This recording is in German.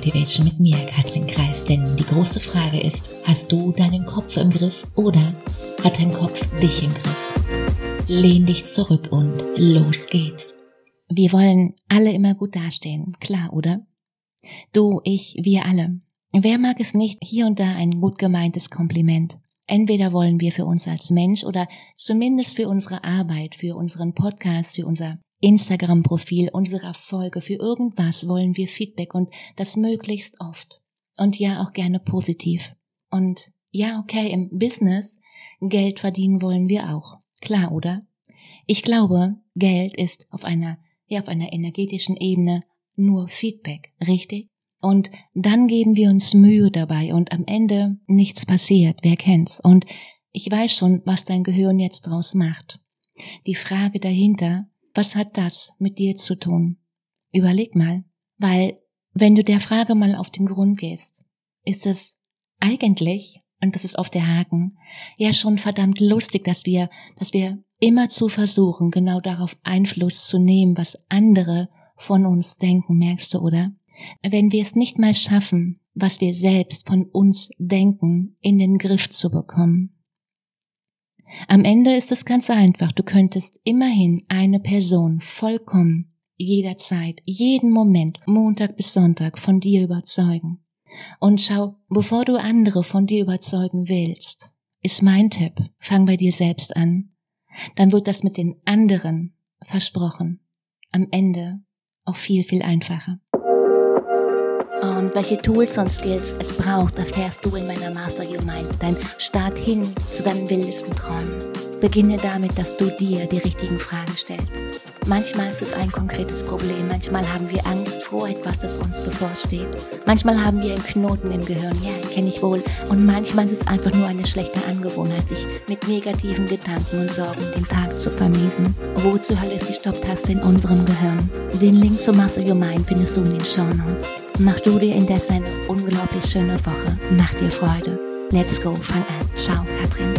Motivation mit mir, Katrin Kreis. Denn die große Frage ist, hast du deinen Kopf im Griff oder hat dein Kopf dich im Griff? Lehn dich zurück und los geht's. Wir wollen alle immer gut dastehen, klar, oder? Du, ich, wir alle. Wer mag es nicht, hier und da ein gut gemeintes Kompliment? Entweder wollen wir für uns als Mensch oder zumindest für unsere Arbeit, für unseren Podcast, für unser Instagram-Profil, unsere Erfolge, für irgendwas wollen wir Feedback und das möglichst oft. Und ja, auch gerne positiv. Und ja, okay, im Business Geld verdienen wollen wir auch. Klar, oder? Ich glaube, Geld ist auf einer, ja, auf einer energetischen Ebene nur Feedback, richtig? Und dann geben wir uns Mühe dabei und am Ende nichts passiert, wer kennt's? Und ich weiß schon, was dein Gehirn jetzt draus macht. Die Frage dahinter, was hat das mit dir zu tun? Überleg mal, weil wenn du der Frage mal auf den Grund gehst, ist es eigentlich, und das ist oft der Haken, ja schon verdammt lustig, dass wir, dass wir immer zu versuchen, genau darauf Einfluss zu nehmen, was andere von uns denken, merkst du, oder? Wenn wir es nicht mal schaffen, was wir selbst von uns denken, in den Griff zu bekommen. Am Ende ist es ganz einfach. Du könntest immerhin eine Person vollkommen jederzeit, jeden Moment, Montag bis Sonntag von dir überzeugen. Und schau, bevor du andere von dir überzeugen willst, ist mein Tipp, fang bei dir selbst an. Dann wird das mit den anderen, versprochen, am Ende auch viel, viel einfacher. Und welche Tools und Skills es braucht, erfährst du in meiner Master Your Mind. Dein Start hin zu deinen wildesten Träumen. Beginne damit, dass du dir die richtigen Fragen stellst. Manchmal ist es ein konkretes Problem, manchmal haben wir Angst vor etwas, das uns bevorsteht. Manchmal haben wir einen Knoten im Gehirn, ja, kenne ich wohl. Und manchmal ist es einfach nur eine schlechte Angewohnheit, sich mit negativen Gedanken und Sorgen den Tag zu vermiesen. Wo zur Hölle ist die Stopptaste in unserem Gehirn? Den Link zu Master Your Mind findest du in den Show Notes. Mach du dir indes eine unglaublich schöne Woche. Mach dir Freude. Let's go, fang an. Ciao, Katrin.